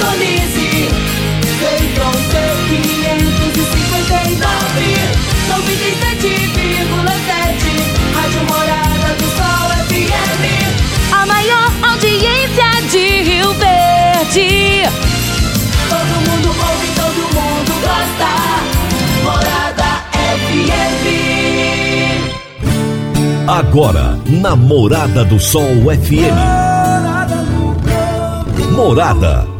Sintonize. Centron C559, 97,7. Rádio Morada do Sol FM. A maior audiência de Rio Verde. Todo mundo ouve, todo mundo gosta. Morada FM. Agora, na Morada do Sol FM. Morada.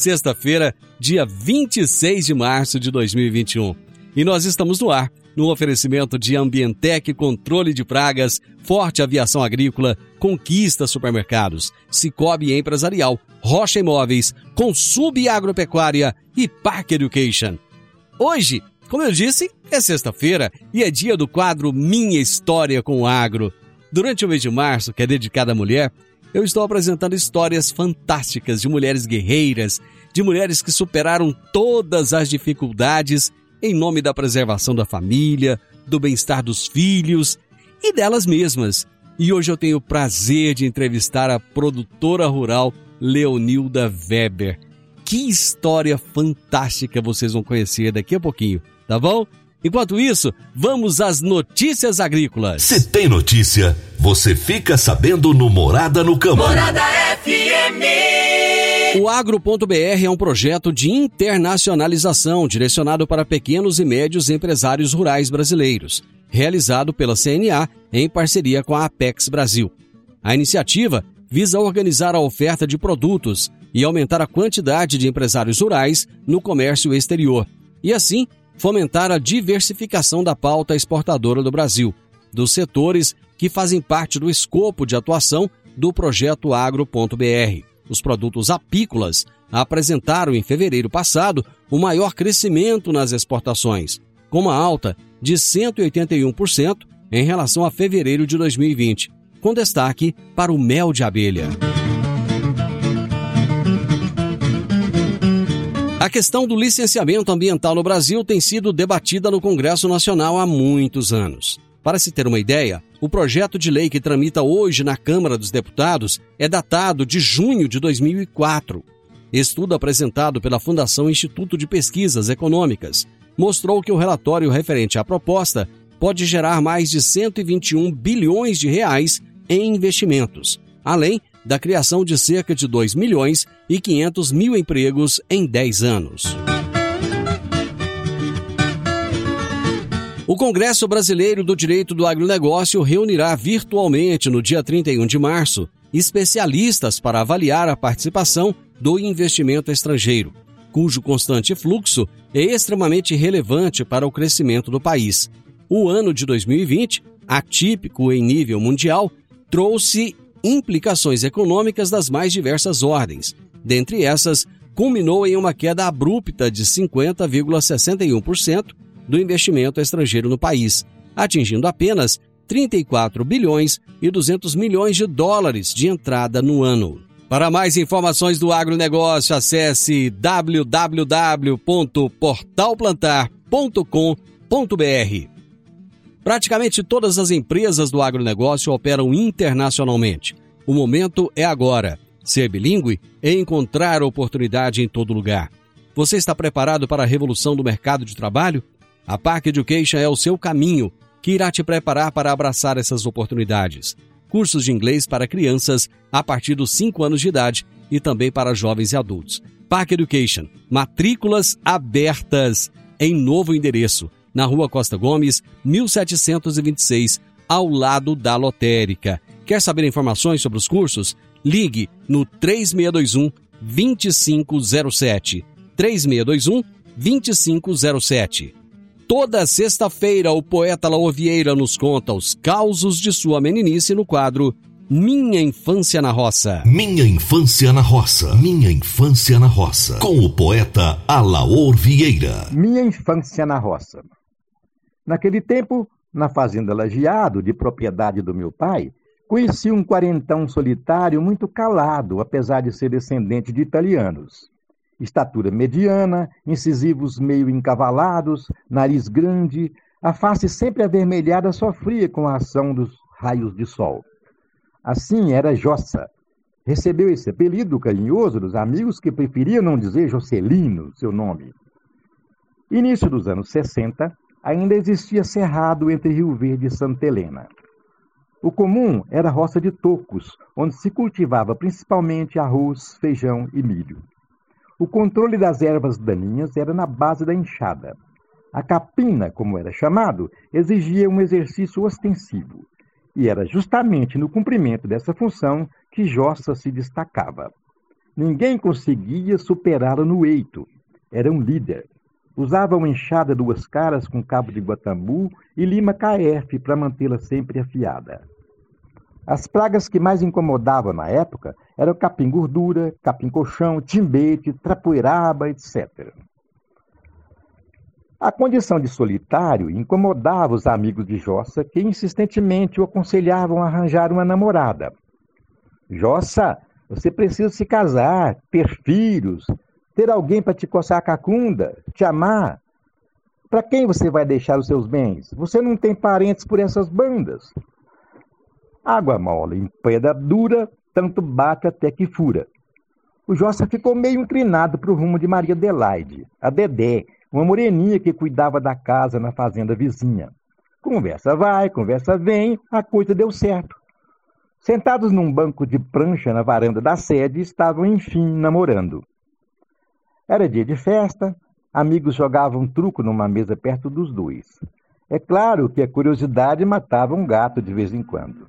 Sexta-feira, dia 26 de março de 2021. E nós estamos no ar, no oferecimento de Ambientec Controle de Pragas, Forte Aviação Agrícola, Conquista Supermercados, Cicobi Empresarial, Rocha Imóveis, Consub Agropecuária e Park Education. Hoje, como eu disse, é sexta-feira e é dia do quadro Minha História com o Agro. Durante o mês de março, que é dedicado à mulher, eu estou apresentando histórias fantásticas de mulheres guerreiras, de mulheres que superaram todas as dificuldades em nome da preservação da família, do bem-estar dos filhos e delas mesmas. E hoje eu tenho o prazer de entrevistar a produtora rural Leonilda Weber. Que história fantástica vocês vão conhecer daqui a pouquinho, tá bom? Enquanto isso, vamos às notícias agrícolas. Se tem notícia, você fica sabendo no Morada no Campo. Morada FM. O Agro.br é um projeto de internacionalização direcionado para pequenos e médios empresários rurais brasileiros, realizado pela CNA em parceria com a Apex Brasil. A iniciativa visa organizar a oferta de produtos e aumentar a quantidade de empresários rurais no comércio exterior, e assim fomentar a diversificação da pauta exportadora do Brasil, dos setores que fazem parte do escopo de atuação do projeto Agro.br. Os produtos apícolas apresentaram em fevereiro passado o maior crescimento nas exportações, com uma alta de 181% em relação a fevereiro de 2020, com destaque para o mel de abelha. A questão do licenciamento ambiental no Brasil tem sido debatida no Congresso Nacional há muitos anos. Para se ter uma ideia, o projeto de lei que tramita hoje na Câmara dos Deputados é datado de junho de 2004. Estudo apresentado pela Fundação Instituto de Pesquisas Econômicas mostrou que o relatório referente à proposta pode gerar mais de 121 bilhões de reais em investimentos, além da criação de cerca de 2 milhões e 500 mil empregos em 10 anos. O Congresso Brasileiro do Direito do Agronegócio reunirá virtualmente no dia 31 de março especialistas para avaliar a participação do investimento estrangeiro, cujo constante fluxo é extremamente relevante para o crescimento do país. O ano de 2020, atípico em nível mundial, trouxe implicações econômicas das mais diversas ordens. Dentre essas, culminou em uma queda abrupta de 50,61% do investimento estrangeiro no país, atingindo apenas 34 bilhões e 200 milhões de dólares de entrada no ano. Para mais informações do agronegócio, acesse www.portalplantar.com.br. Praticamente todas as empresas do agronegócio operam internacionalmente. O momento é agora. Ser bilíngue é encontrar oportunidade em todo lugar. Você está preparado para a revolução do mercado de trabalho? A Park Education é o seu caminho que irá te preparar para abraçar essas oportunidades. Cursos de inglês para crianças a partir dos 5 anos de idade e também para jovens e adultos. Park Education, matrículas abertas em novo endereço, na Rua Costa Gomes, 1726, ao lado da lotérica. Quer saber informações sobre os cursos? Ligue no 3621 2507. 3621 2507. Toda sexta-feira, o poeta Laor Vieira nos conta os causos de sua meninice no quadro Minha Infância na Roça. Minha infância na roça. Minha infância na roça. Com o poeta Alaor Vieira. Minha infância na roça. Naquele tempo, na fazenda Lajeado, de propriedade do meu pai, conheci um quarentão solitário muito calado, apesar de ser descendente de italianos. Estatura mediana, incisivos meio encavalados, nariz grande, a face sempre avermelhada sofria com a ação dos raios de sol. Assim era Jossa. Recebeu esse apelido carinhoso dos amigos que preferiam não dizer Jocelino, seu nome. Início dos anos 60, ainda existia cerrado entre Rio Verde e Santa Helena. O comum era roça de tocos, onde se cultivava principalmente arroz, feijão e milho. O controle das ervas daninhas era na base da enxada. A capina, como era chamado, exigia um exercício ostensivo, e era justamente no cumprimento dessa função que Jossa se destacava. Ninguém conseguia superá-lo no eito. Era um líder. Usava uma enxada duas caras com cabo de guatambu e lima KF para mantê-la sempre afiada. As pragas que mais incomodavam na época eram capim gordura, capim colchão, timbete, trapoeiraba, etc. A condição de solitário incomodava os amigos de Jossa, que insistentemente o aconselhavam a arranjar uma namorada. Jossa, você precisa se casar, ter filhos, ter alguém para te coçar a cacunda, te amar. Para quem você vai deixar os seus bens? Você não tem parentes por essas bandas. Água mole em pedra dura, tanto bate até que fura. O Jossa ficou meio inclinado para o rumo de Maria Adelaide, a Dedé, uma moreninha que cuidava da casa na fazenda vizinha. Conversa vai, conversa vem, a coisa deu certo. Sentados num banco de prancha na varanda da sede, estavam enfim namorando. Era dia de festa, amigos jogavam truco numa mesa perto dos dois. É claro que a curiosidade matava um gato de vez em quando.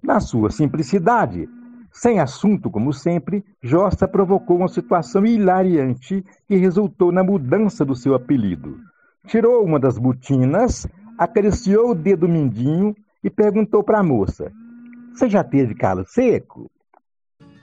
Na sua simplicidade, sem assunto como sempre, Jossa provocou uma situação hilariante que resultou na mudança do seu apelido. Tirou uma das botinas, acariciou o dedo mindinho e perguntou para a moça: Você já teve calo seco?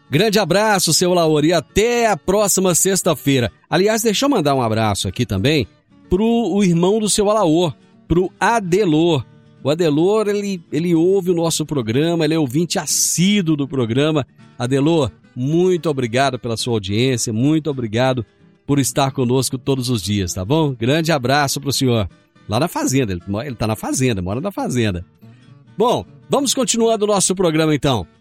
Grande abraço, seu Laor, e até a próxima sexta-feira. Aliás, deixa eu mandar um abraço aqui também pro o irmão do seu Alaor, pro Adelor. O Adelor, ele, ele ouve o nosso programa, ele é ouvinte assíduo do programa. Adelor, muito obrigado pela sua audiência, muito obrigado por estar conosco todos os dias, tá bom? Grande abraço pro senhor. Lá na fazenda, ele, ele tá na fazenda, mora na fazenda. Bom, vamos continuando o nosso programa então.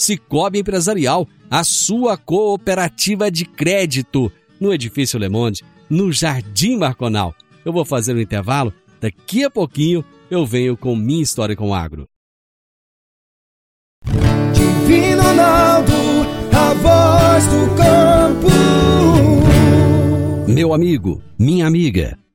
Cicobi Empresarial, a sua cooperativa de crédito, no Edifício Le Monde, no Jardim Marconal. Eu vou fazer um intervalo, daqui a pouquinho eu venho com minha história com o agro. Divino Ronaldo, a voz do campo. Meu amigo, minha amiga,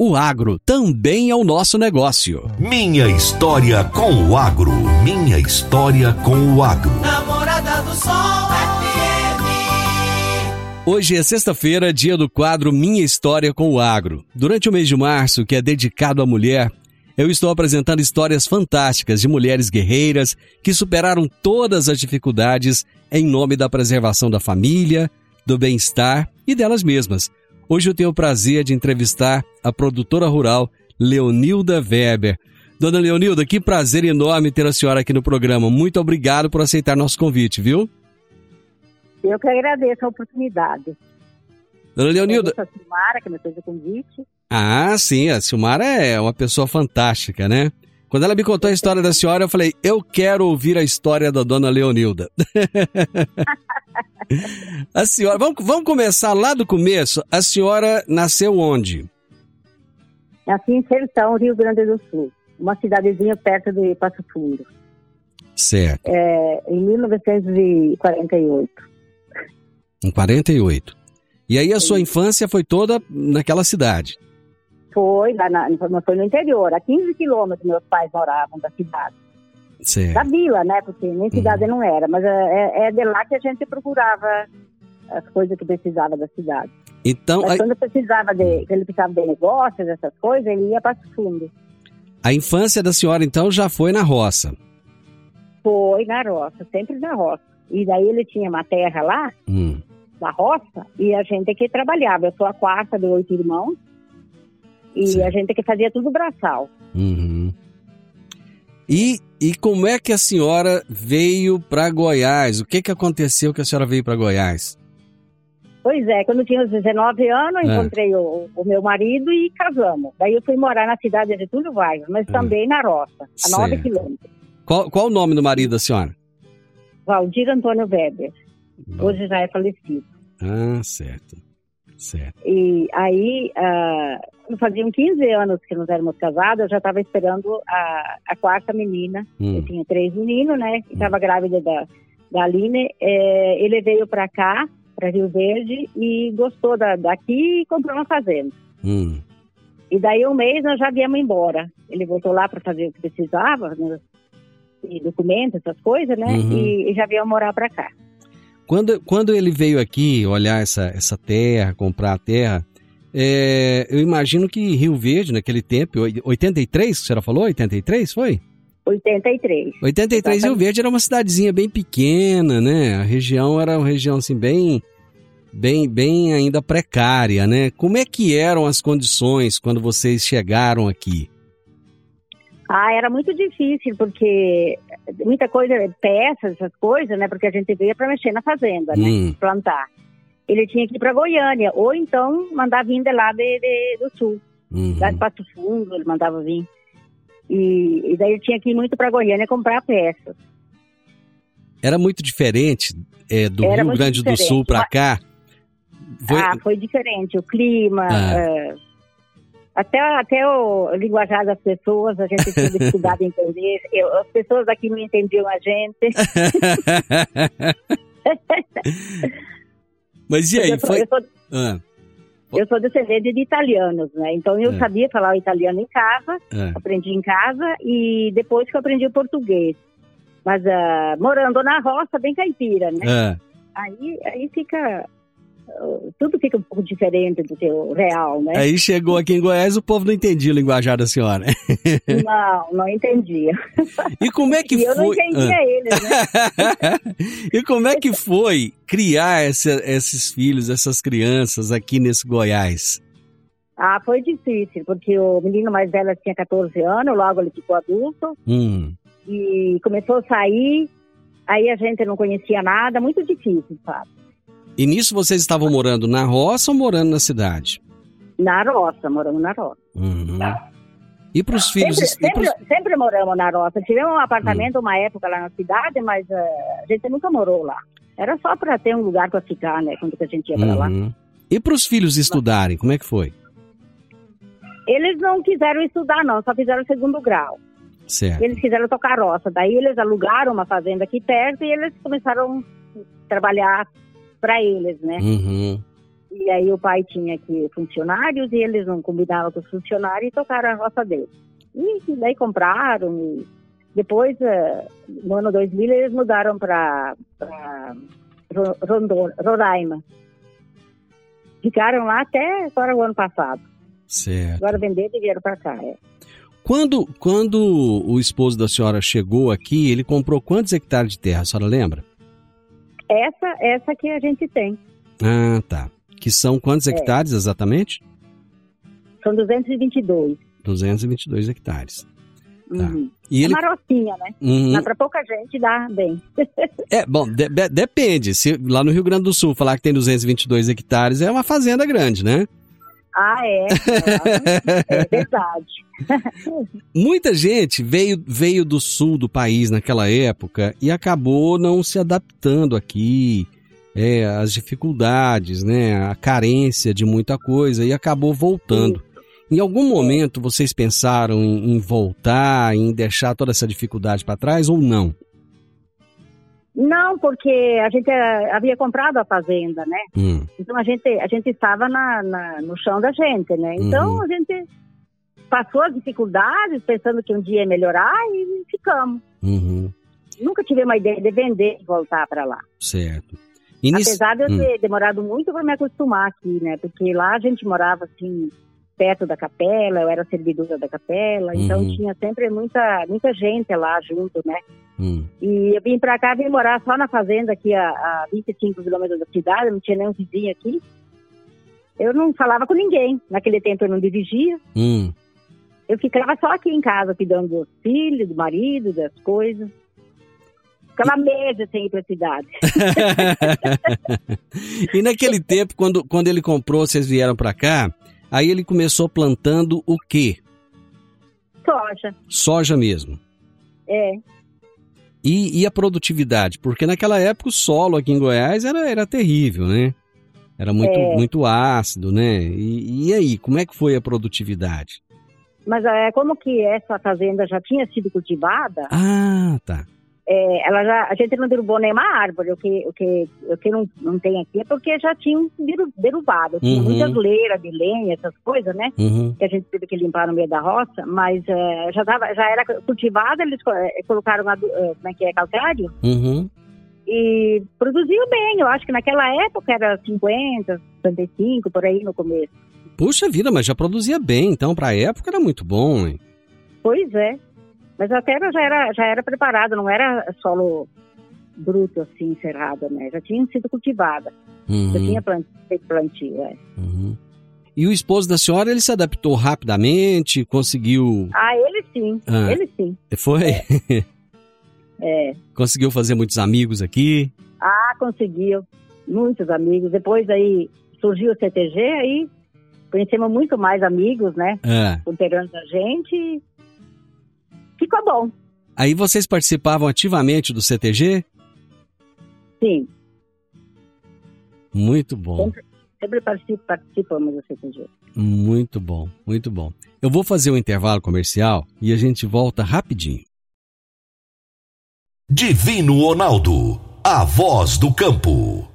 O agro também é o nosso negócio. Minha história com o agro. Minha história com o agro. Namorada do Sol FM. Hoje é sexta-feira, dia do quadro Minha História com o Agro. Durante o mês de março, que é dedicado à mulher, eu estou apresentando histórias fantásticas de mulheres guerreiras que superaram todas as dificuldades em nome da preservação da família, do bem-estar e delas mesmas. Hoje eu tenho o prazer de entrevistar a produtora rural Leonilda Weber. Dona Leonilda, que prazer enorme ter a senhora aqui no programa. Muito obrigado por aceitar nosso convite, viu? Eu que agradeço a oportunidade. Dona Leonilda. A Silmara, que me fez o convite. Ah, sim, a Silmara é uma pessoa fantástica, né? Quando ela me contou a história da senhora, eu falei, eu quero ouvir a história da dona Leonilda. a senhora, vamos, vamos começar lá do começo. A senhora nasceu onde? Nasci em Sertão, Rio Grande do Sul. Uma cidadezinha perto de Passo Fundo. Certo. É, em 1948. Em 48. E aí a sua infância foi toda naquela cidade? Foi, lá na, foi no interior, a 15 quilômetros meus pais moravam da cidade. Certo. Da vila, né? Porque nem cidade uhum. não era, mas é, é, de lá que a gente procurava as coisas que precisava da cidade. Então, mas quando precisava de, ele precisava de negócios, essas coisas, ele ia para o fundo. A infância da senhora, então, já foi na roça? Foi na roça, sempre na roça. E daí ele tinha uma terra lá, hum. na roça, e a gente que trabalhava. Eu sou a quarta de oito irmãos, e Sim. a gente que fazia tudo braçal. Uhum. E, e como é que a senhora veio para Goiás? O que, que aconteceu que a senhora veio para Goiás? Pois é, quando eu tinha uns 19 anos, é. encontrei o, o, meu marido e casamos. Daí eu fui morar na cidade de Túlio Vargas, mas é. também na roça, a 9 quilômetros. Qual, qual o nome do marido da senhora? Valdir Antônio Weber. Bom. Hoje já é falecido. Ah, certo. Certo. E aí, uh, faziam 15 anos que nós éramos casados, eu já estava esperando a, a quarta menina. Hum. Eu tinha três meninos, né? Estava hum. grávida da, da Aline. É, ele veio para cá, para Rio Verde, e gostou da, daqui e comprou uma fazenda. Hum. E daí um mês nós já viemos embora. Ele voltou lá para fazer o que precisava, né? documentos, essas coisas, né? Uhum. E, e já viemos morar para cá. Quando, quando ele veio aqui olhar essa, essa terra, comprar a terra, é, eu imagino que Rio Verde, naquele tempo, 83, que a senhora falou? 83, foi? 83. 83, Exatamente. Rio Verde era uma cidadezinha bem pequena, né? A região era uma região assim bem bem bem ainda precária, né? Como é que eram as condições quando vocês chegaram aqui? Ah, era muito difícil, porque muita coisa, peças, essas coisas, né? Porque a gente veio para mexer na fazenda, né? Hum. Plantar. Ele tinha que ir para Goiânia, ou então mandar vir de lá de, de do sul. Uhum. Lá de Pato Fundo, ele mandava vir. E, e daí ele tinha que ir muito para Goiânia comprar peças. Era muito diferente é, do Era Rio Grande diferente. do Sul para cá? Foi... Ah, foi diferente. O clima. Ah. É até, até o linguajar das pessoas, a gente tinha dificuldade em entender. Eu, as pessoas aqui não entendiam a gente. Mas e aí? Eu sou, foi... eu, sou, ah. eu sou descendente de italianos, né? Então eu é. sabia falar o italiano em casa, é. aprendi em casa e depois que eu aprendi o português. Mas uh, morando na roça, bem caipira, né? É. Aí, aí fica tudo fica um pouco diferente do teu real, né? Aí chegou aqui em Goiás, o povo não entendia o linguajar da senhora. Não, não entendia. E como é que e foi? Eu não entendia ah. eles, né? e como é que foi criar essa, esses filhos, essas crianças aqui nesse Goiás? Ah, foi difícil, porque o menino mais velho tinha 14 anos, logo ele ficou adulto. Hum. E começou a sair, aí a gente não conhecia nada, muito difícil, sabe? E nisso vocês estavam morando na roça ou morando na cidade? Na roça, moramos na roça. Uhum. E para os filhos? Sempre, pros... sempre, sempre, moramos na roça. Tivemos um apartamento uhum. uma época lá na cidade, mas uh, a gente nunca morou lá. Era só para ter um lugar para ficar, né? Quando a gente ia para lá. Uhum. E para os filhos estudarem, como é que foi? Eles não quiseram estudar, não, só fizeram o segundo grau. Certo. Eles quiseram tocar roça. Daí eles alugaram uma fazenda aqui perto e eles começaram a trabalhar para eles, né? Uhum. E aí o pai tinha aqui funcionários e eles não combinavam com os funcionários e tocaram a roça deles. E daí compraram e depois, eh, no ano 2000, eles mudaram para Roraima. Ficaram lá até agora o ano passado. Certo. Agora venderam e vieram para cá, é. Quando, quando o esposo da senhora chegou aqui, ele comprou quantos hectares de terra, a senhora lembra? Essa, essa que a gente tem. Ah, tá. Que são quantos É. hectares exatamente? São 222. 222 hectares. Uhum. E É ele. uma rocinha, né? Uhum. Mas para pouca gente dá bem. É, bom, de- de- depende. Se lá no Rio Grande do Sul falar que tem 222 hectares, é uma fazenda grande, né? Ah, é. É verdade. Muita gente veio, veio do sul do país naquela época e acabou não se adaptando aqui, é, as dificuldades, né, a carência de muita coisa e acabou voltando. Em algum momento vocês pensaram em, em voltar, em deixar toda essa dificuldade para trás ou não? Não, porque a gente eh, havia comprado a fazenda, né? Hum, Então a gente, a gente estava na, na- no chão da gente, né? Então Uhum. a gente passou as dificuldades pensando que um dia ia melhorar e ficamos. uhum, Nunca tive uma ideia de vender e voltar para lá. certo. Nisso- Apesar de eu Hum. ter demorado muito para me acostumar aqui, né? Porque lá a gente morava assim perto da capela, eu era servidora da capela, então Uhum. tinha sempre muita muita gente lá junto, né? hum, E eu vim pra cá, vim morar só na fazenda aqui a, a 25 quilômetros da cidade, não tinha nenhum vizinho aqui. Eu não falava com ninguém. Naquele tempo eu não dirigia. hum. Eu ficava só aqui em casa, cuidando dos filhos, do marido, das coisas. Ficava meses sem ir pra cidade. e naquele tempo, quando, quando ele comprou, vocês vieram para cá, aí ele começou plantando o quê? Soja. Soja mesmo. É. E, e a produtividade? Porque naquela época o solo aqui em Goiás era, era terrível, né? Era muito, É. muito ácido, né? E, e aí, como é que foi a produtividade? Mas é, como que essa fazenda já tinha sido cultivada, Ah, tá. É, ela já, a gente não derrubou nenhuma árvore. O que, o que, o que não, não tem aqui é porque já tinham deru- derrubado. Tinha Uhum. muitas leiras de lenha, essas coisas, né? Uhum. que a gente teve que limpar no meio da roça, mas eh, já, tava, já era cultivada, eles eh, colocaram, eh, como é que é, calcário, Uhum. e produziu bem. Eu acho que naquela época era 50, 55, por aí no começo. Puxa vida, mas já produzia bem, então pra época era muito bom, hein? Pois é. Mas a terra já era, já era preparada, não era solo bruto, assim, cerrada, né? Já tinha sido cultivada. Já Uhum. tinha plant, feito plantio, é. Uhum. E o esposo da senhora, ele se adaptou rapidamente, conseguiu. Ah, ele sim, Ah. ele sim. Foi? É. conseguiu fazer muitos amigos aqui. Ah, conseguiu. Muitos amigos. Depois aí surgiu o CTG, aí conhecemos muito mais amigos, né? É. Integrando a gente. Ficou bom, Aí vocês participavam ativamente do CTG? sim. Muito bom, Sempre, sempre particip- participamos do CTG. muito bom, muito bom. Eu vou fazer um intervalo comercial e a gente volta rapidinho. Divino Ronaldo, a voz do campo.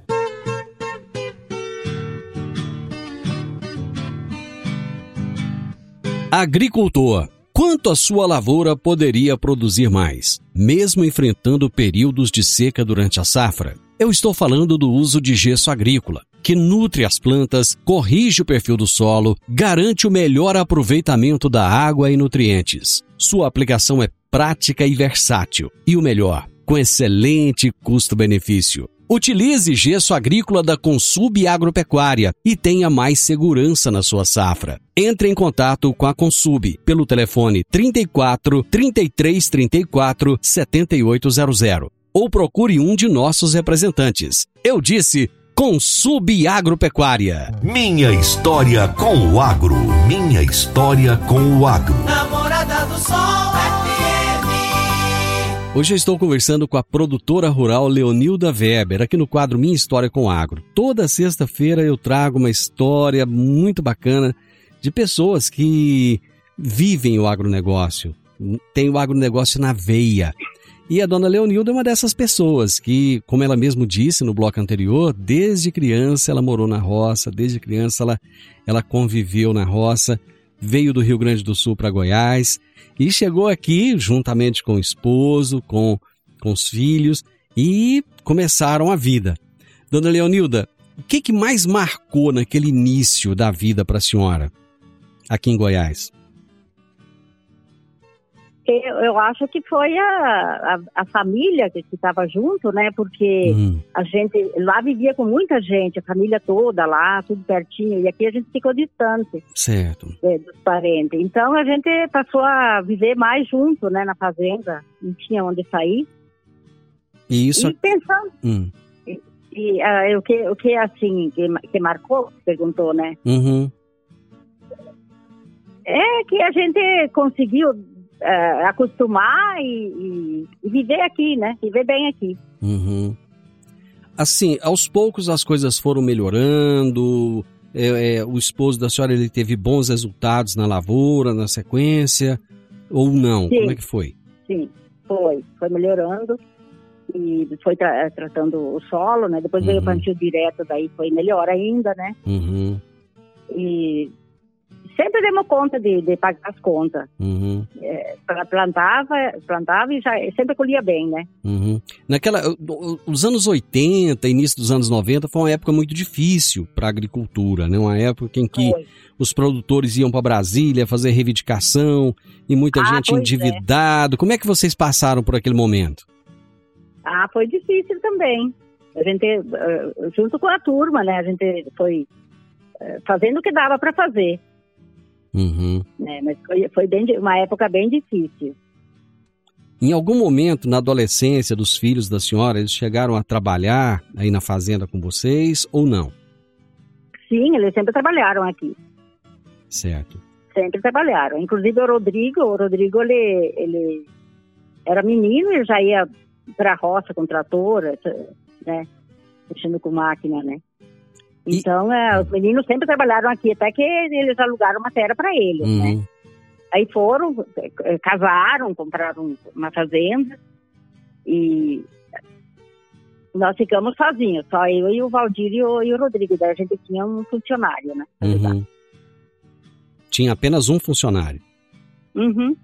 Agricultor, quanto a sua lavoura poderia produzir mais, mesmo enfrentando períodos de seca durante a safra? Eu estou falando do uso de gesso agrícola, que nutre as plantas, corrige o perfil do solo, garante o melhor aproveitamento da água e nutrientes. Sua aplicação é prática e versátil, e o melhor, com excelente custo-benefício. Utilize gesso agrícola da Consub Agropecuária e tenha mais segurança na sua safra. Entre em contato com a Consub pelo telefone 34 33 34 7800 ou procure um de nossos representantes. Eu disse Consub Agropecuária. Minha história com o agro. Minha história com o agro. Namorada do Sol. Hoje eu estou conversando com a produtora rural Leonilda Weber, aqui no quadro Minha História com Agro. Toda sexta-feira eu trago uma história muito bacana de pessoas que vivem o agronegócio, tem o agronegócio na veia. E a dona Leonilda é uma dessas pessoas que, como ela mesmo disse no bloco anterior, desde criança ela morou na roça, desde criança ela, ela conviveu na roça, veio do Rio Grande do Sul para Goiás e chegou aqui juntamente com o esposo, com, com os filhos e começaram a vida. Dona Leonilda, o que, que mais marcou naquele início da vida para a senhora aqui em Goiás? Eu, eu acho que foi a, a, a família que estava junto, né? Porque Hum. a gente lá vivia com muita gente, a família toda lá, tudo pertinho, e aqui a gente ficou distante Certo. é, dos parentes. Então a gente passou a viver mais junto, né, na fazenda, não tinha onde sair. E isso. E pensando, Hum. e, ah, o, que, o que assim, que, que marcou, perguntou, né? Uhum. É que a gente conseguiu eh, acostumar e, e- viver aqui, né? Viver bem aqui. Uhum. Assim, aos poucos as coisas foram melhorando. é, é, o esposo da senhora ele teve bons resultados na lavoura, na sequência, ou não? Sim. Como é que foi? Sim, foi. Foi melhorando e foi tra- tratando o solo, né? Depois veio o Uhum. plantio direto, daí foi melhor ainda, né? Uhum. E sempre demos conta de, de pagar as contas. Uhum. Pla- Plantava, plantava e já sempre colhia bem, né? Uhum. Naquela, os anos 80, início dos anos 90, foi uma época muito difícil para a agricultura, né? Uma época em que Foi. os produtores iam para Brasília fazer reivindicação e muita Ah, gente é. endividado. Como é que vocês passaram por aquele momento? Ah, foi difícil também. A gente, eh, junto com a turma, né? A gente foi eh, fazendo o que dava para fazer, Uhum. né? Mas foi, foi bem, uma época bem difícil. Em algum momento na adolescência dos filhos da senhora, eles chegaram a trabalhar aí na fazenda com vocês ou não? Sim, eles sempre trabalharam aqui. Certo. Sempre trabalharam. Inclusive o Rodrigo, o Rodrigo, ele, ele era menino, ele já ia para a roça com trator, né? Mexendo com máquina, né? E- Então, é, os meninos sempre trabalharam aqui, até que eles alugaram uma terra para eles, né? Uhum. Aí foram, eh, casaram, compraram uma fazenda e nós ficamos sozinhos, só eu e o Valdir e o, e o Rodrigo. Daí a gente tinha um funcionário, né? Uhum. Tinha apenas um funcionário. Uhum.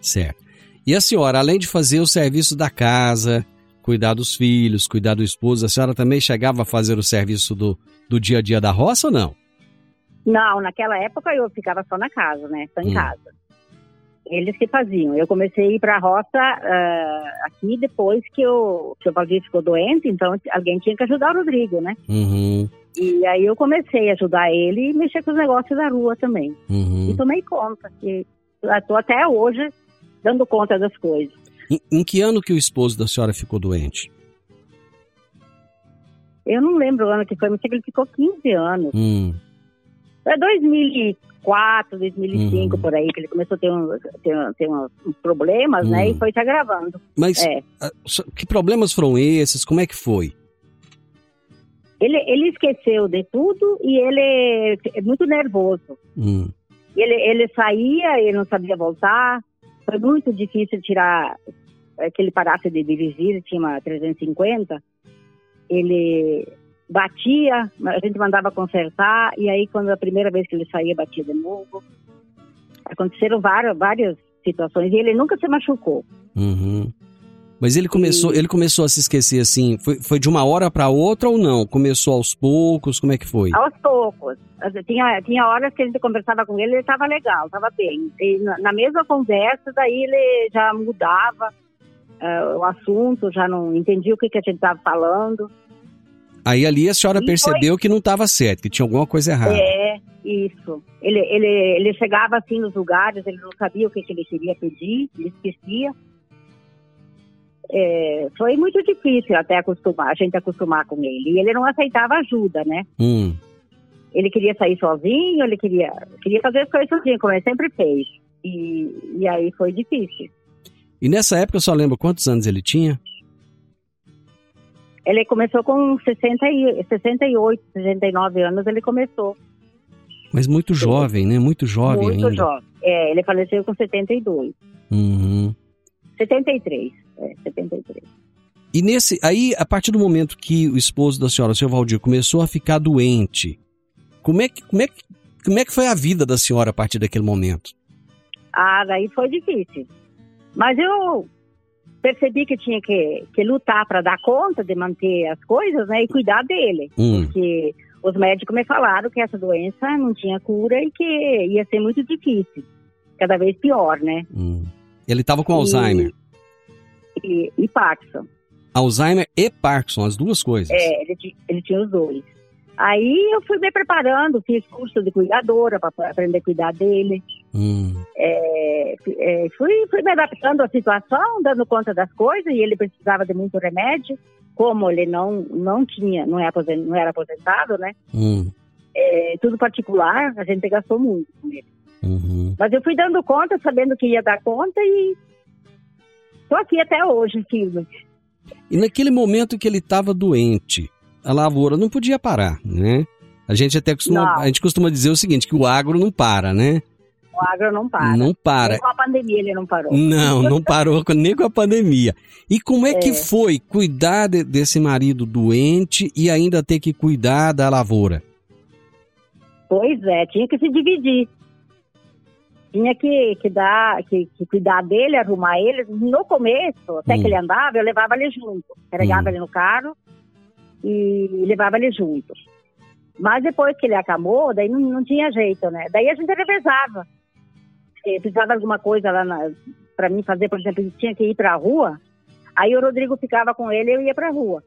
Certo. E a senhora, além de fazer o serviço da casa, cuidar dos filhos, cuidar do esposo, a senhora também chegava a fazer o serviço do, do dia a dia da roça ou não? Não, naquela época eu ficava só na casa, né? Só em Hum. casa. Eles que faziam. Eu comecei a ir para a roça ah, aqui depois que o, o Valdir ficou doente, então alguém tinha que ajudar o Rodrigo, né? Uhum, E aí eu comecei a ajudar ele e mexer com os negócios da rua também. uhum. E tomei conta. E estou até hoje dando conta das coisas. Em, em que ano que o esposo da senhora ficou doente? Eu não lembro o ano que foi, mas sei que ele ficou 15 anos. Hum, É 2004, 2005, Uhum. por aí, que ele começou a ter, um, ter, ter uns problemas, né? E foi se agravando. Mas É. ah, que problemas foram esses? Como é que foi? Ele, ele esqueceu de tudo e ele é muito nervoso. Hum, Ele, ele saía, ele não sabia voltar. Foi muito difícil tirar eh, que ele parasse de dirigir, tinha uma 350. Ele batia, a gente mandava consertar, e aí quando a primeira vez que ele saía, batia de novo. Aconteceram várias, várias situações e ele nunca se machucou. uhum. Mas ele começou, E- ele começou a se esquecer assim, foi, foi de uma hora para outra ou não? Começou aos poucos, como é que foi? Aos poucos. Tinha, tinha horas que a gente conversava com ele, ele estava legal, estava bem. E na, na mesma conversa, daí ele já mudava eh, o assunto, já não entendia o que, que a gente estava falando. Aí ali a senhora E percebeu que não estava certo, que tinha alguma coisa errada. É, isso. Ele, ele, ele chegava assim nos lugares, ele não sabia o que, que ele queria pedir, ele esquecia. É, foi muito difícil até acostumar, a gente acostumar com ele. E ele não aceitava ajuda, né? Hum, Ele queria sair sozinho, ele queria, queria fazer as coisas sozinho, como ele sempre fez. E, e aí foi difícil. E nessa época eu só lembro quantos anos ele tinha? Ele começou com 60 e, 68, 69 anos, ele começou. Mas muito jovem, né? Muito jovem muito ainda. jovem. É, ele faleceu com 72. Uhum. 73. É, 73. E nesse, aí, a partir do momento que o esposo da senhora, o seu Valdir, começou a ficar doente, como é que, como é que, como é que foi a vida da senhora a partir daquele momento? Ah, daí foi difícil. Mas eu percebi que tinha que, que lutar para dar conta de manter as coisas, né? E cuidar dele. Hum. Porque os médicos me falaram que essa doença não tinha cura e que ia ser muito difícil. Cada vez pior, né? Hum. Ele estava com Alzheimer. E, e Parkinson. Alzheimer e Parkinson, as duas coisas. É, ele, ele tinha os dois. Aí eu fui me preparando, fiz curso de cuidadora para aprender a cuidar dele. Hum. É, é, fui, fui me adaptando à situação, dando conta das coisas, e ele precisava de muito remédio. Como ele não, não tinha, não, é aposentado, não era aposentado, né? Hum. É, tudo particular, a gente gastou muito com ele. Uhum. Mas eu fui dando conta, sabendo que ia dar conta e tô aqui até hoje, filho. E naquele momento que ele estava doente, a lavoura não podia parar, né? A gente até costuma, a gente costuma dizer o seguinte, que o agro não para, né? O agro não para. Não para. Nem com a pandemia ele não parou. Não, não parou nem com a pandemia. E como é, é. que foi cuidar de, desse marido doente e ainda ter que cuidar da lavoura? Pois é, tinha que se dividir. Tinha que, que dar, que, que cuidar dele, arrumar ele. No começo, até hum. que ele andava, eu levava ele junto. Carregava hum. ele no carro e levava ele junto. Mas depois que ele acabou, daí não, não tinha jeito, né? Daí a gente revezava. Se precisava de alguma coisa lá para mim fazer, por exemplo, ele tinha que ir para a rua, aí o Rodrigo ficava com ele e eu ia para a rua.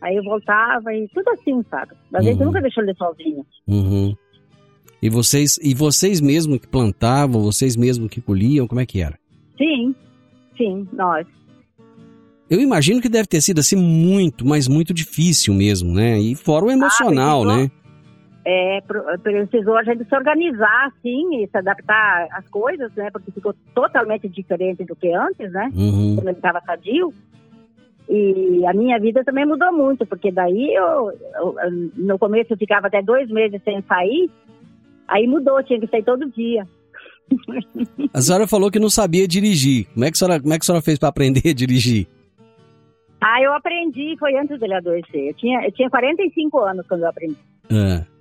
Aí eu voltava e tudo assim, sabe? A gente uhum. nunca deixou ele sozinho. Uhum. E vocês, e vocês mesmo que plantavam, vocês mesmo que colhiam, como é que era? Sim, sim, nós. Eu imagino que deve ter sido assim muito, mas muito difícil mesmo, né? E fora o emocional, ah, né? É, precisou a gente se organizar, assim, e se adaptar às coisas, né? Porque ficou totalmente diferente do que antes, né? Uhum. Quando ele estava sadio. E a minha vida também mudou muito, porque daí eu, eu, no começo eu ficava até dois meses sem sair, aí mudou, tinha que sair todo dia. A senhora falou que não sabia dirigir. Como é que a senhora, como é que a senhora fez para aprender a dirigir? Ah, eu aprendi, foi antes dele adoecer. Eu tinha, eu tinha 45 anos quando eu aprendi. É.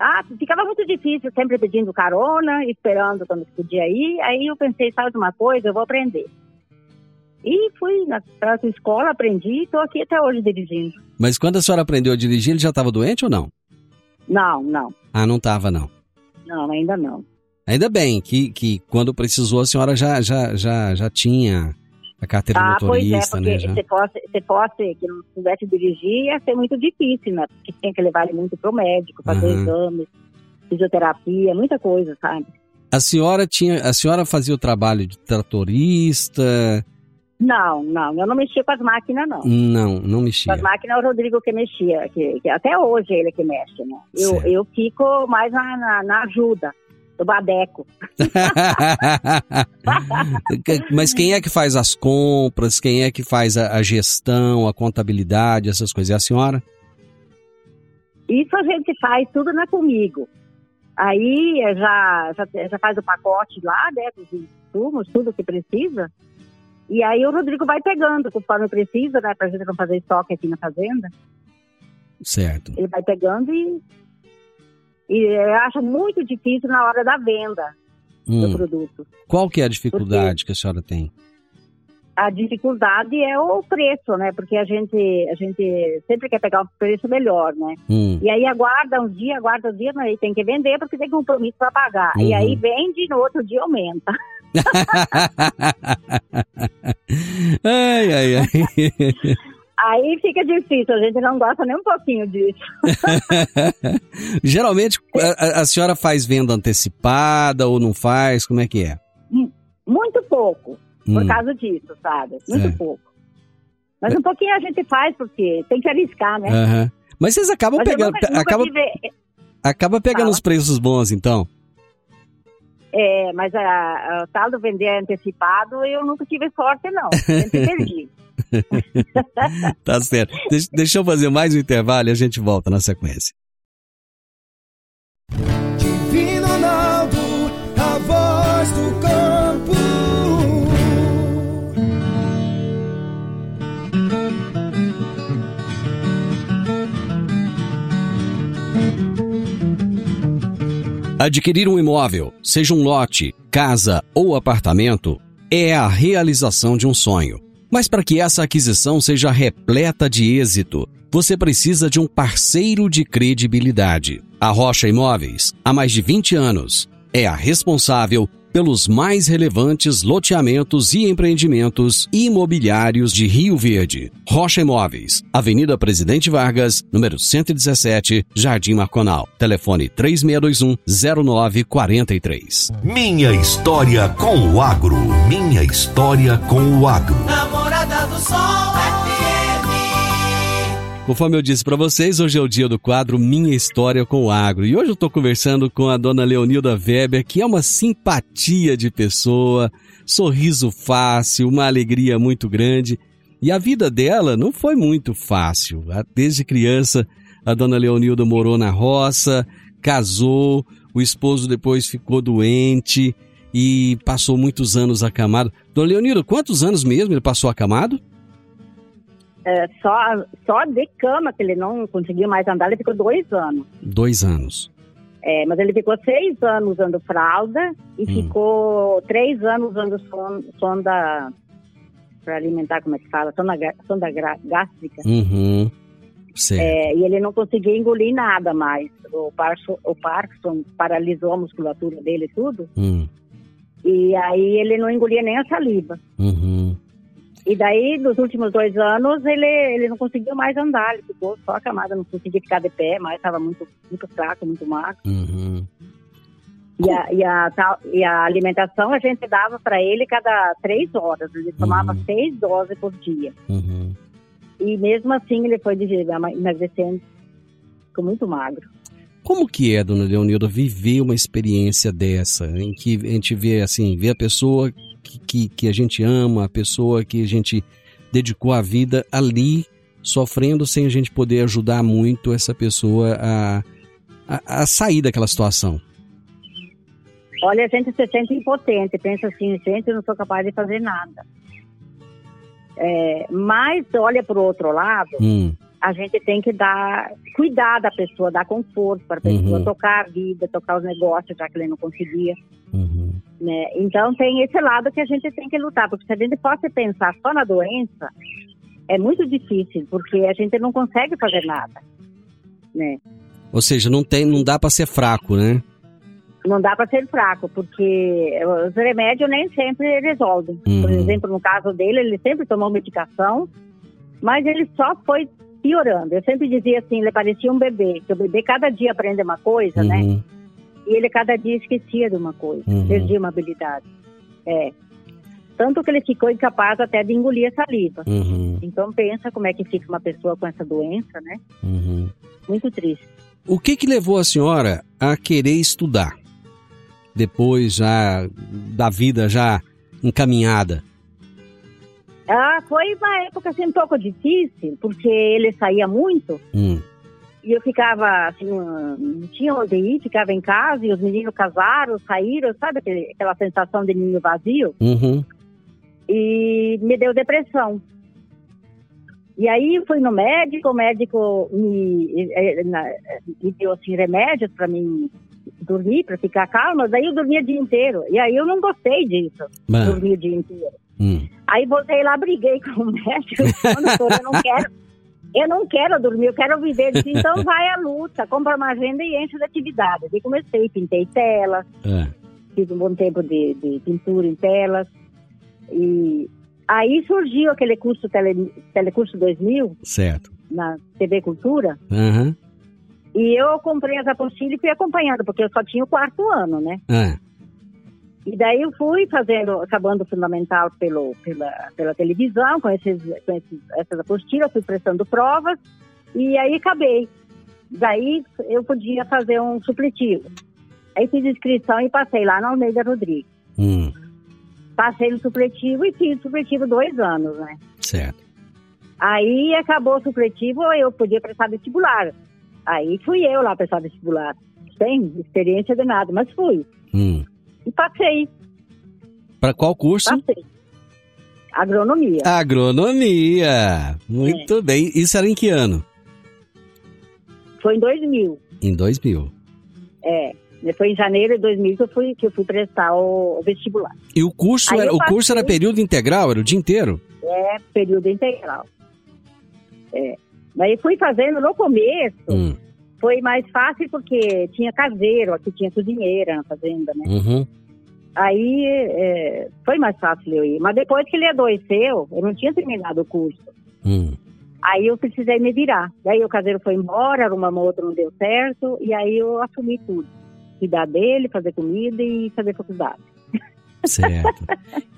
Ah, ficava muito difícil, sempre pedindo carona, esperando quando podia ir. Aí eu pensei, sabe de uma coisa, eu vou aprender. E fui na escola, aprendi e estou aqui até hoje dirigindo. Mas quando a senhora aprendeu a dirigir, ele já estava doente ou não? Não, não. Ah, não estava não? Não, ainda não. Ainda bem que, que quando precisou a senhora já, já, já, já tinha a carteira ah, de motorista, pois é, porque né? Se fosse, se fosse que não pudesse dirigir, ia ser muito difícil, né? Porque tinha que levar ele muito pro médico, fazer uhum. exames, fisioterapia, muita coisa, sabe? A senhora tinha, a senhora fazia o trabalho de tratorista? Não, não, eu não mexia com as máquinas, não. Não, não mexia. Com as máquinas é o Rodrigo que mexia, que, que até hoje é ele que mexe, né? Eu, eu fico mais na, na, na ajuda do Badeco. Mas quem é que faz as compras? Quem é que faz a, a, gestão, a contabilidade, essas coisas? É a senhora? Isso a gente faz tudo na comigo. Aí já, já, já faz o pacote lá, né, dos insumos, tudo que precisa. E aí o Rodrigo vai pegando conforme precisa, né, pra gente não fazer estoque aqui na fazenda. Certo. Ele vai pegando e e eu acho muito difícil na hora da venda hum. do produto. Qual que é a dificuldade Porque que a senhora tem? A dificuldade é o preço, né? Porque a gente, a gente sempre quer pegar o preço melhor, né? Hum. E aí aguarda um dia, aguarda um dia, mas aí tem que vender porque tem compromisso para pagar. Uhum. E aí vende e no outro dia aumenta. ai, ai, ai. Aí fica difícil, a gente não gosta nem um pouquinho disso. Geralmente, a, a, senhora faz venda antecipada ou não faz? Como é que é? Hum, muito pouco, por hum. causa disso, sabe? Muito é. pouco. Mas um pouquinho a gente faz, porque tem que arriscar, né? Uhum. Mas vocês acabam Mas pegando. Nunca, nunca acaba, tive... acaba pegando Fala. os preços bons, então. É, mas a, a, tal do vender antecipado, eu nunca tive sorte, não. Sempre perdi. tá certo. Deixa, deixa eu fazer mais um intervalo e a gente volta na sequência. Adquirir um imóvel, seja um lote, casa ou apartamento, é a realização de um sonho. Mas para que essa aquisição seja repleta de êxito, você precisa de um parceiro de credibilidade. A Rocha Imóveis, há mais de 20 anos, é a responsável pelos mais relevantes loteamentos e empreendimentos imobiliários de Rio Verde. Rocha Imóveis, Avenida Presidente Vargas, número 117, Jardim Marconal. Telefone 3621-0943. Minha história com o agro. Minha história com o agro. Namorada do Sol FM. Conforme eu disse para vocês, hoje é o dia do quadro Minha História com o Agro. E hoje eu estou conversando com a dona Leonilda Weber, que é uma simpatia de pessoa, sorriso fácil, uma alegria muito grande. E a vida dela não foi muito fácil. Desde criança, a dona Leonilda morou na roça, casou, o esposo depois ficou doente e passou muitos anos acamado. Dona Leonilda, quantos anos mesmo ele passou acamado? É, só, só de cama que ele não conseguiu mais andar, ele ficou dois anos. Dois anos. É, mas ele ficou seis anos usando fralda e Hum. ficou três anos usando son- sonda para alimentar, como é que fala? Sonda, sonda gástrica. Uhum. É, e ele não conseguia engolir nada mais. O, Parso, o Parkinson paralisou a musculatura dele tudo. Hum. E aí ele não engolia nem a saliva. Uhum. E daí, nos últimos dois anos, ele, ele não conseguiu mais andar. Ele ficou só acamado, não conseguia ficar de pé, mas estava muito, muito fraco, muito magro. Uhum. E a, e, a, e a alimentação a gente dava para ele cada três horas. Ele tomava seis doses por dia. Uhum. E mesmo assim ele foi emagrecendo, ficou muito magro. Como que é, dona Leonilda, viver uma experiência dessa, em que a gente vê assim, vê a pessoa que, que, a gente ama, a pessoa que a gente dedicou a vida ali, sofrendo sem a gente poder ajudar muito essa pessoa a, a, a sair daquela situação? Olha, a gente se sente impotente, pensa assim, gente, eu não sou capaz de fazer nada. É, mas olha para o outro lado, Hum, a gente tem que dar, cuidar da pessoa, dar conforto para a pessoa, Uhum. tocar a vida, tocar os negócios, já que ele não conseguia. uhum, né? Então tem esse lado que a gente tem que lutar, porque se a gente fosse pensar só na doença, é muito difícil, porque a gente não consegue fazer nada, né? Ou seja, não tem, não dá para ser fraco, né? Não dá para ser fraco, porque os remédios nem sempre resolvem. Por Uhum. exemplo, no caso dele, ele sempre tomou medicação, mas ele só foi piorando. Eu sempre dizia assim, ele parecia um bebê, que o bebê cada dia aprende uma coisa, né? Uhum, E ele cada dia esquecia de uma coisa, Uhum. perdia uma habilidade. É. Tanto que ele ficou incapaz até de engolir a saliva. uhum, Então pensa como é que fica uma pessoa com essa doença, né? uhum. Muito triste. O que que levou a senhora a querer estudar? Depois já da vida já encaminhada. Ah, foi uma época assim um pouco difícil, porque ele saía muito Hum, e eu ficava assim, não tinha onde ir, ficava em casa e os meninos casaram, saíram, sabe aquela sensação de ninho vazio? uhum, E me deu depressão. E aí eu fui no médico, o médico me, eh, eh, me deu assim remédios para mim dormir, para ficar calma, daí eu dormia o dia inteiro. E aí eu não gostei disso, Ah. dormir o dia inteiro. Hum, Aí voltei lá, briguei com o médico, eu não quero, eu não quero dormir, eu quero viver. Disse, então vai à luta, compra uma agenda e enche de atividade. Aí comecei, pintei telas, é, fiz um bom tempo de, de pintura em telas. E aí surgiu aquele curso tele, Telecurso 2000, certo. na TV Cultura, Aham, e eu comprei as apostilas e fui acompanhando, porque eu só tinha o quarto ano, né? é, E daí eu fui fazendo, acabando o fundamental pelo, pela, pela televisão, com, esses, com esses, essas apostilas, fui prestando provas, e aí acabei. Daí eu podia fazer um supletivo. Aí fiz inscrição e passei lá na Almeida Rodrigues. hum, Passei no supletivo e fiz o supletivo dois anos, né? certo. Aí acabou o supletivo, eu podia prestar vestibular. Aí fui eu lá prestar vestibular. Sem experiência de nada, mas fui. Passei, Para qual curso? passei. Agronomia. Agronomia. Muito bem. Isso era em que ano? Foi em 2000. Em 2000. É. Foi em janeiro de 2000 que eu fui, que eu fui prestar o, vestibular. E o curso, Aí era, o curso era período integral? Era o dia inteiro? É período integral. É. Daí fui fazendo no começo, Hum, foi mais fácil porque tinha caseiro, aqui tinha cozinheira na fazenda, né? uhum, aí é, foi mais fácil eu ir. Mas depois que ele adoeceu, eu não tinha terminado o curso. Hum. Aí eu precisei me virar. Daí o caseiro foi embora, arrumamos outro, não deu certo, e aí eu assumi tudo. Cuidar dele, fazer comida e fazer faculdade. Certo.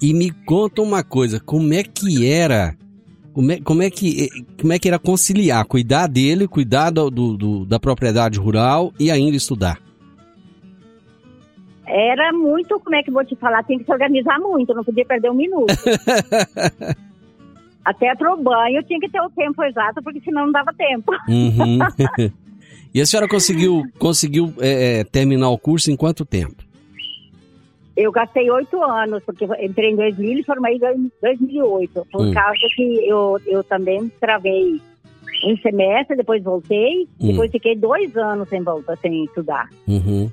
E me conta uma coisa, como é que era como é, como é, que, como é que era conciliar, cuidar dele, cuidar do, do, da propriedade rural e ainda estudar? Era muito, como é que eu vou te falar, tem que se organizar muito, não podia perder um minuto. Até pro banho tinha que ter o tempo exato, porque senão não dava tempo. Uhum. e a senhora conseguiu, conseguiu é, terminar o curso em quanto tempo? Eu gastei oito anos, porque entrei em 2000 e formei em 2008, por hum. causa que eu, eu também travei um semestre, depois voltei, hum. depois fiquei dois anos sem voltar, sem estudar. Uhum.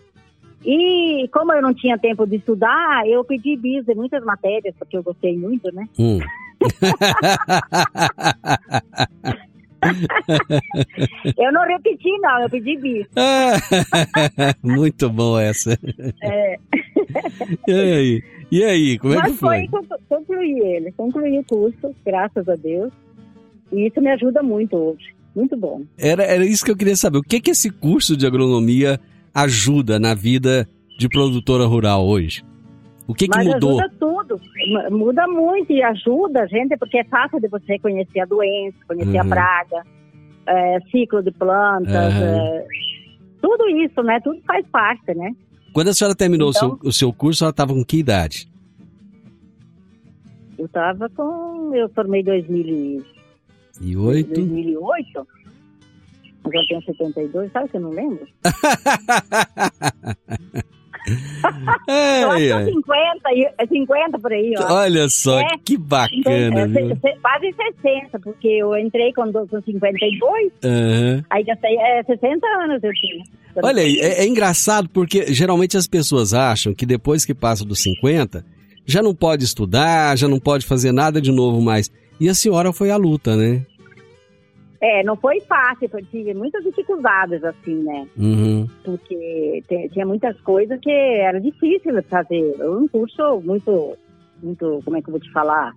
E como eu não tinha tempo de estudar, eu pedi bis de muitas matérias, porque eu gostei muito, né? Hum. eu não repeti, não, eu pedi bis. muito bom essa. É. E aí? E aí, como é Mas que foi? foi concluir ele, concluí o curso, graças a Deus. E isso me ajuda muito hoje. Muito bom. Era, era isso que eu queria saber. O que, que esse curso de agronomia ajuda na vida de produtora rural hoje? O que, que Mas mudou? ajuda tudo. Muda muito e ajuda a gente, porque é fácil de você conhecer a doença, conhecer Uhum. a praga, é, ciclo de plantas, Uhum. é, tudo isso, né? Tudo faz parte, né? Quando a senhora terminou Então- o, seu, o seu curso, ela estava com que idade? Eu tava com. Eu formei em 2000 e- E oito? 2008. Eu tenho 72, sabe que eu não lembro? É, eu acho que é. é 50, e- é 50 por aí, ó. Olha só, É. que bacana, É, se- se- quase 60, porque eu entrei com, do- com 52, Aham. aí já sei, é 60 anos eu tinha. Olha aí, é, é engraçado porque geralmente as pessoas acham que depois que passa dos 50, já não pode estudar, já não pode fazer nada de novo mais. E a senhora foi à luta, né? É, não foi fácil, eu tive muitas dificuldades, assim, né? Uhum. Porque tinha muitas coisas que era difícil fazer. Um curso muito, muito, como é que eu vou te falar?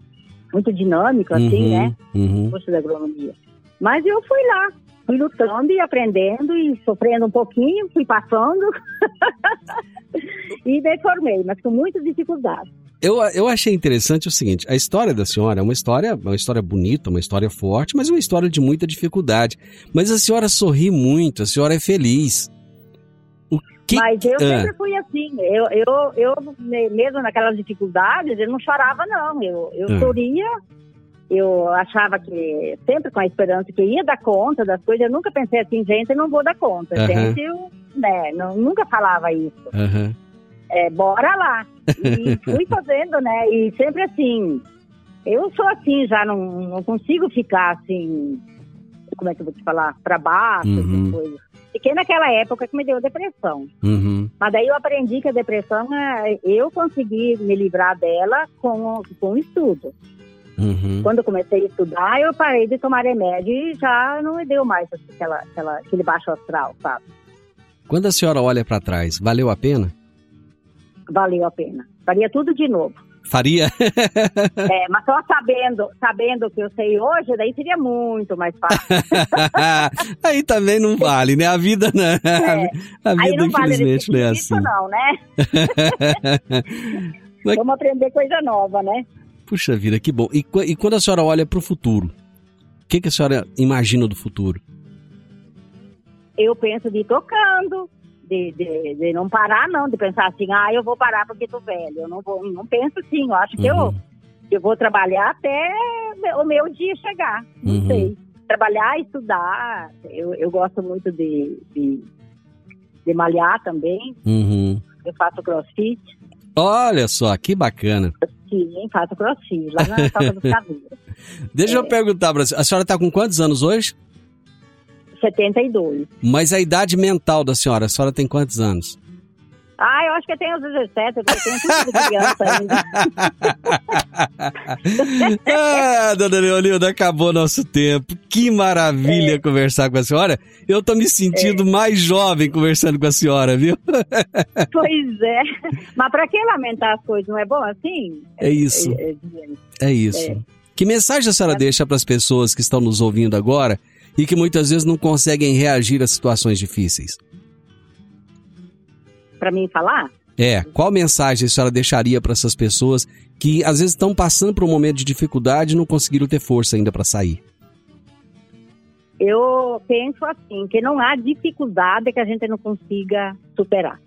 Muito dinâmico, assim, Uhum, né? uhum. curso de agronomia. Mas eu fui lá, fui lutando e aprendendo e sofrendo um pouquinho, fui passando e me formei, mas com muitas dificuldades. Eu, eu achei interessante o seguinte: a história da senhora é uma história, uma história bonita, uma história forte, mas uma história de muita dificuldade. Mas a senhora sorri muito, a senhora é feliz. O que mas eu Ah. sempre fui assim, eu, eu, eu me- mesmo naquelas dificuldades, eu não chorava não, eu, eu Ah. sorria, eu achava que, sempre com a esperança que ia dar conta das coisas, eu nunca pensei assim, gente, eu não vou dar conta, gente, eu né, não, nunca falava isso. Aham. É, bora lá. E fui fazendo, né? E sempre assim, eu sou assim, já não, não consigo ficar assim, como é que eu vou te falar, pra baixo, Uhum. coisas. Fiquei naquela época que me deu depressão. Uhum. Mas daí eu aprendi que a depressão, é, eu consegui me livrar dela com, com o estudo. Uhum. Quando eu comecei a estudar, eu parei de tomar remédio e já não me deu mais aquela, aquela, aquele baixo astral, sabe? Quando a senhora olha para trás, valeu a pena? Valeu a pena. Faria tudo de novo. Faria? É, mas só sabendo, sabendo o que eu sei hoje, daí seria muito mais fácil. Aí também não vale, né? A vida, né? É. A Aí vida, não vale infelizmente, não é isso assim. não, né? Mas- Vamos aprender coisa nova, né? Puxa vida, que bom. E, e quando a senhora olha para o futuro, o que, que a senhora imagina do futuro? Eu penso de ir tocando, de, de, de não parar não, de pensar assim, ah, eu vou parar porque tô velho. Eu não vou, não penso assim, eu acho que eu, Uhum. eu vou trabalhar até o meu dia chegar. Não Uhum. sei. Trabalhar, estudar. Eu, eu gosto muito de, de, de malhar também. Uhum. Eu faço crossfit. Olha só, que bacana. Sim, faço crossfit, lá na Toca dos Caveiros. Deixa eu perguntar para a senhora, a senhora está com quantos anos hoje? 72. Mas a idade mental da senhora, a senhora tem quantos anos? Ah, eu acho que eu tenho os 17, eu tenho tudo de criança ainda. ah, dona Leonilda, acabou nosso tempo. Que maravilha é. conversar com a senhora. Eu tô me sentindo é. mais jovem conversando com a senhora, viu? pois é. Mas para que lamentar as coisas, não é bom assim? É isso. É, é, é isso. É. Que mensagem a senhora é. deixa para as pessoas que estão nos ouvindo agora e que muitas vezes não conseguem reagir a situações difíceis? para mim falar? É, qual mensagem a senhora deixaria para essas pessoas que às vezes estão passando por um momento de dificuldade e não conseguiram ter força ainda para sair? Eu penso assim, que não há dificuldade que a gente não consiga superar.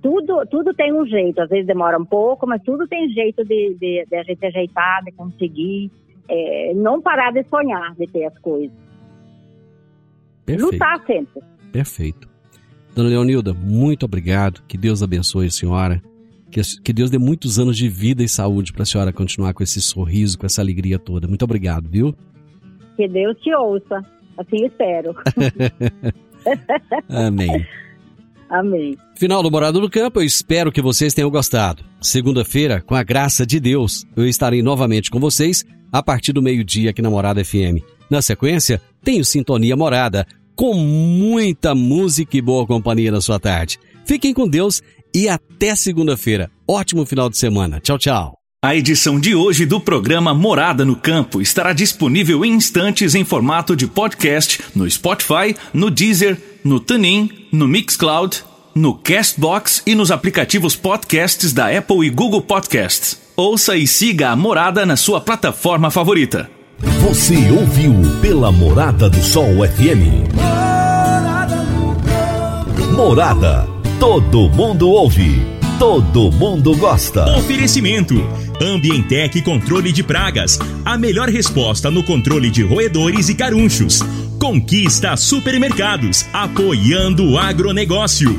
Tudo, tudo tem um jeito, às vezes demora um pouco, mas tudo tem jeito de, de, de a gente ajeitar, de conseguir. É, não parar de sonhar, de ter as coisas. Perfeito. Lutar sempre. Perfeito. Dona Leonilda, muito obrigado. Que Deus abençoe a senhora. Que, que Deus dê muitos anos de vida e saúde para a senhora continuar com esse sorriso, com essa alegria toda. Muito obrigado, viu? Que Deus te ouça. Assim espero. Amém. Amém. Final do Morado no Campo, eu espero que vocês tenham gostado. Segunda-feira, com a graça de Deus, eu estarei novamente com vocês a partir do meio-dia aqui na Morada FM. Na sequência, tenho Sintonia Morada, com muita música e boa companhia na sua tarde. Fiquem com Deus e até segunda-feira. Ótimo final de semana. Tchau, tchau. A edição de hoje do programa Morada no Campo estará disponível em instantes em formato de podcast no Spotify, no Deezer, no TuneIn, no Mixcloud, no Castbox e nos aplicativos podcasts da Apple e Google Podcasts. Ouça e siga a Morada na sua plataforma favorita. Você ouviu pela Morada do Sol FM. Morada. Todo mundo ouve. Todo mundo gosta. Oferecimento. Ambientec Controle de Pragas. A melhor resposta no controle de roedores e carunchos. Conquista Supermercados. Apoiando o agronegócio.